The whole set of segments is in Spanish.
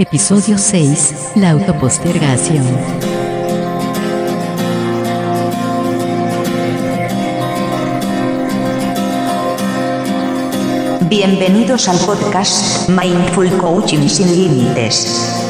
Episodio 6. La autopostergación. Bienvenidos al podcast Mindful Coaching sin Límites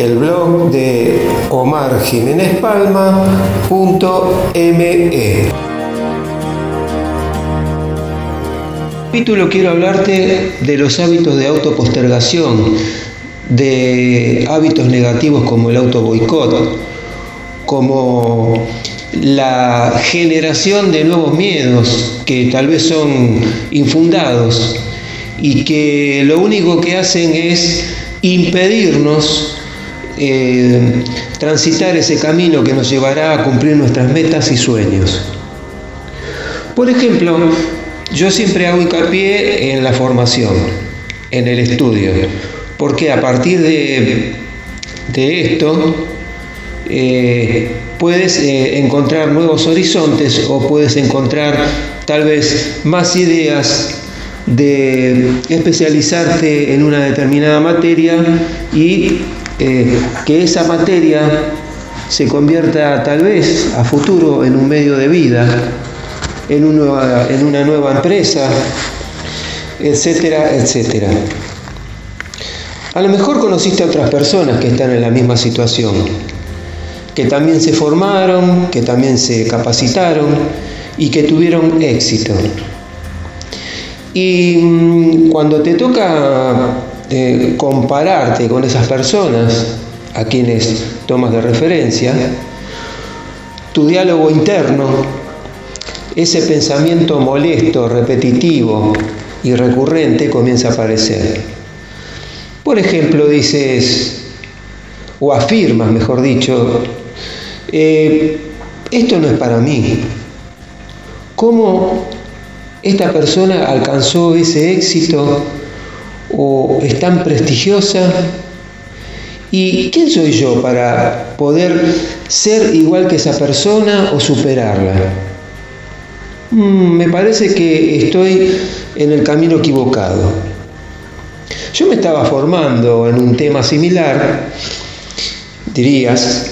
el blog de omarjiménezpalma.me. Capítulo quiero hablarte de los hábitos de autopostergación, de hábitos negativos como el auto boicot, como la generación de nuevos miedos que tal vez son infundados y que lo único que hacen es impedirnos eh, transitar ese camino que nos llevará a cumplir nuestras metas y sueños. Por ejemplo, yo siempre hago hincapié en la formación, en el estudio, porque a partir de, esto eh, puedes eh, encontrar nuevos horizontes o puedes encontrar tal vez más ideas de especializarte en una determinada materia y eh, que esa materia se convierta tal vez a futuro en un medio de vida, en una, en una nueva empresa, etcétera, etcétera. A lo mejor conociste a otras personas que están en la misma situación, que también se formaron, que también se capacitaron y que tuvieron éxito. Y mm, cuando te toca compararte con esas personas a quienes tomas de referencia, tu diálogo interno, ese pensamiento molesto, repetitivo y recurrente comienza a aparecer. Por ejemplo, dices, o afirmas, mejor dicho, eh, esto no es para mí. ¿Cómo esta persona alcanzó ese éxito o es tan prestigiosa? ¿Y quién soy yo para poder ser igual que esa persona o superarla? Mm, me parece que estoy en el camino equivocado. Yo me estaba formando en un tema similar, dirías,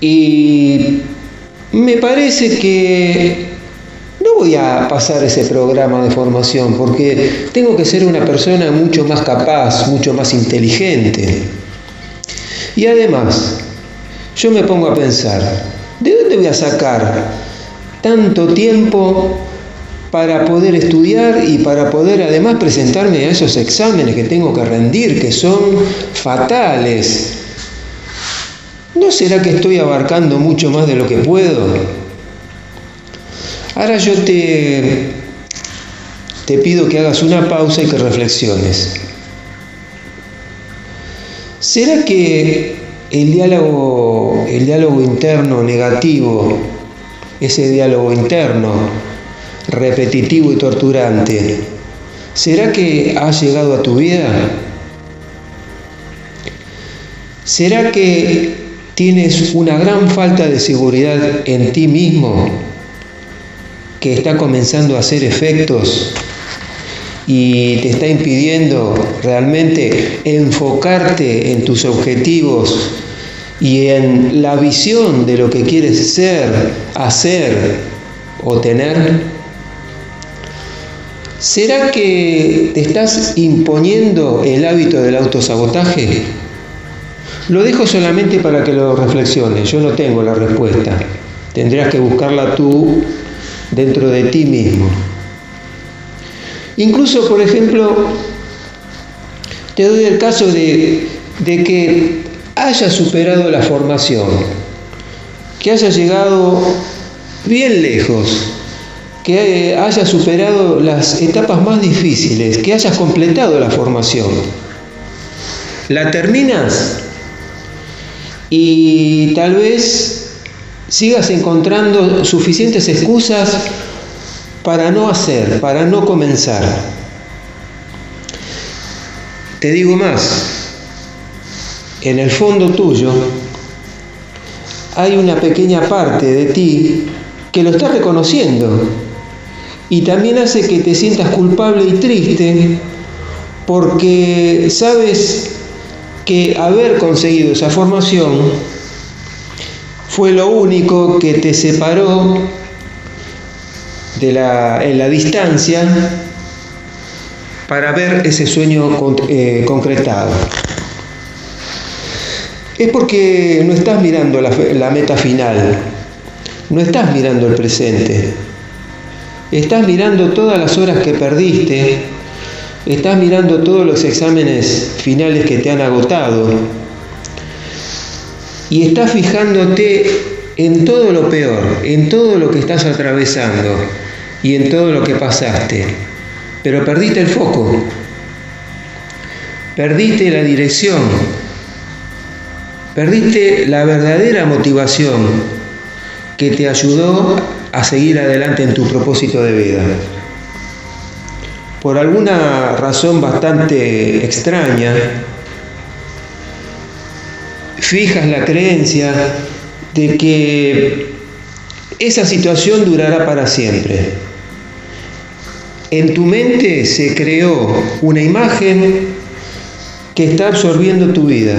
y me parece que a pasar ese programa de formación porque tengo que ser una persona mucho más capaz, mucho más inteligente. Y además, yo me pongo a pensar, ¿de dónde voy a sacar tanto tiempo para poder estudiar y para poder además presentarme a esos exámenes que tengo que rendir, que son fatales? ¿No será que estoy abarcando mucho más de lo que puedo? Ahora yo te, te pido que hagas una pausa y que reflexiones. ¿Será que el diálogo, el diálogo interno negativo, ese diálogo interno repetitivo y torturante, ¿será que ha llegado a tu vida? ¿Será que tienes una gran falta de seguridad en ti mismo? Que está comenzando a hacer efectos y te está impidiendo realmente enfocarte en tus objetivos y en la visión de lo que quieres ser, hacer o tener? ¿Será que te estás imponiendo el hábito del autosabotaje? Lo dejo solamente para que lo reflexiones, yo no tengo la respuesta. Tendrías que buscarla tú dentro de ti mismo. Incluso, por ejemplo, te doy el caso de, que hayas superado la formación, que hayas llegado bien lejos, que hayas superado las etapas más difíciles, que hayas completado la formación. La terminas y tal vez sigas encontrando suficientes excusas para no hacer, para no comenzar. Te digo más, en el fondo tuyo hay una pequeña parte de ti que lo está reconociendo y también hace que te sientas culpable y triste porque sabes que haber conseguido esa formación fue lo único que te separó de la, en la distancia para ver ese sueño eh, concretado. Es porque no estás mirando la, la meta final, no estás mirando el presente, estás mirando todas las horas que perdiste, estás mirando todos los exámenes finales que te han agotado y estás fijándote en todo lo peor, en todo lo que estás atravesando y en todo lo que pasaste, pero perdiste el foco, perdiste la dirección, perdiste la verdadera motivación que te ayudó a seguir adelante en tu propósito de vida. Por alguna razón bastante extraña, fijas la creencia de que esa situación durará para siempre. En tu mente se creó una imagen que está absorbiendo tu vida.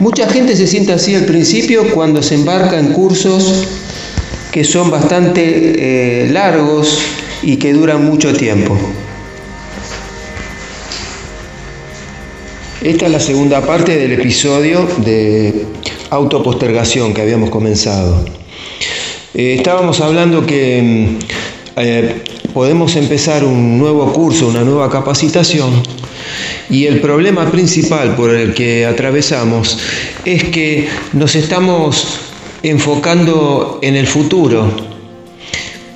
Mucha gente se siente así al principio cuando se embarca en cursos que son bastante eh, largos y que duran mucho tiempo. Esta es la segunda parte del episodio de autopostergación que habíamos comenzado. Eh, estábamos hablando que mm, eh, podemos empezar un nuevo curso, una nueva capacitación, y el problema principal por el que atravesamos es que nos estamos enfocando en el futuro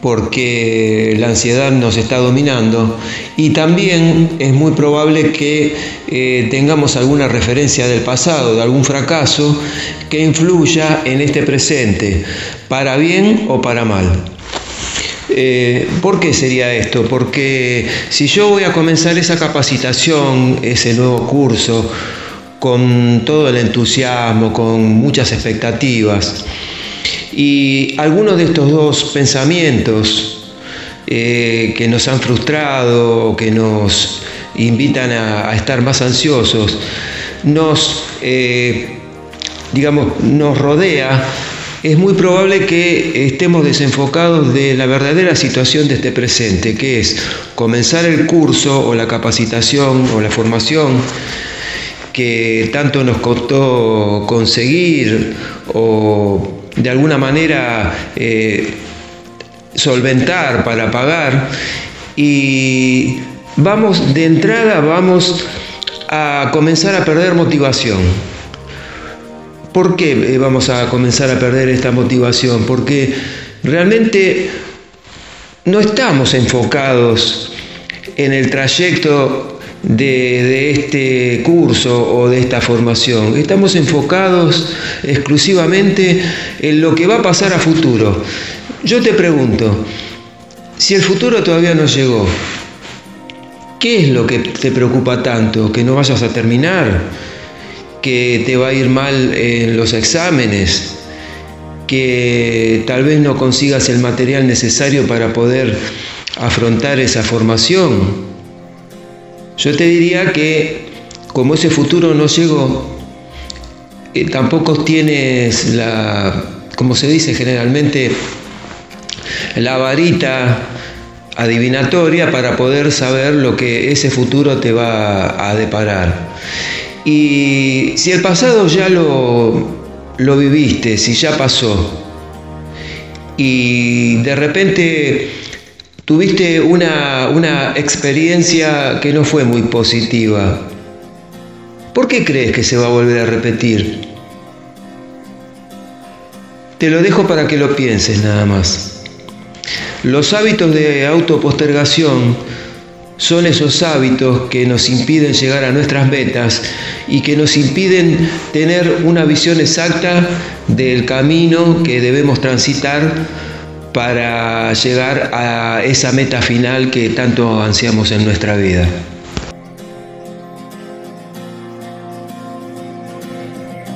porque la ansiedad nos está dominando y también es muy probable que eh, tengamos alguna referencia del pasado, de algún fracaso que influya en este presente, para bien o para mal. Eh, ¿Por qué sería esto? Porque si yo voy a comenzar esa capacitación, ese nuevo curso, con todo el entusiasmo, con muchas expectativas, y algunos de estos dos pensamientos eh, que nos han frustrado, que nos invitan a, estar más ansiosos, nos, eh, digamos, nos rodea, es muy probable que estemos desenfocados de la verdadera situación de este presente, que es comenzar el curso o la capacitación o la formación que tanto nos costó conseguir o de alguna manera eh, solventar para pagar y vamos de entrada vamos a comenzar a perder motivación. ¿Por qué eh, vamos a comenzar a perder esta motivación? Porque realmente no estamos enfocados en el trayecto de, este curso o de esta formación. Estamos enfocados exclusivamente en lo que va a pasar a futuro. Yo te pregunto, si el futuro todavía no llegó, ¿qué es lo que te preocupa tanto? ¿Que no vayas a terminar? ¿Que te va a ir mal en los exámenes? ¿Que tal vez no consigas el material necesario para poder afrontar esa formación? Yo te diría que como ese futuro no llegó, eh, tampoco tienes la, como se dice generalmente, la varita adivinatoria para poder saber lo que ese futuro te va a deparar. Y si el pasado ya lo, lo viviste, si ya pasó, y de repente tuviste una, una experiencia que no fue muy positiva, ¿por qué crees que se va a volver a repetir? Te lo dejo para que lo pienses nada más. Los hábitos de autopostergación son esos hábitos que nos impiden llegar a nuestras metas y que nos impiden tener una visión exacta del camino que debemos transitar para llegar a esa meta final que tanto ansiamos en nuestra vida.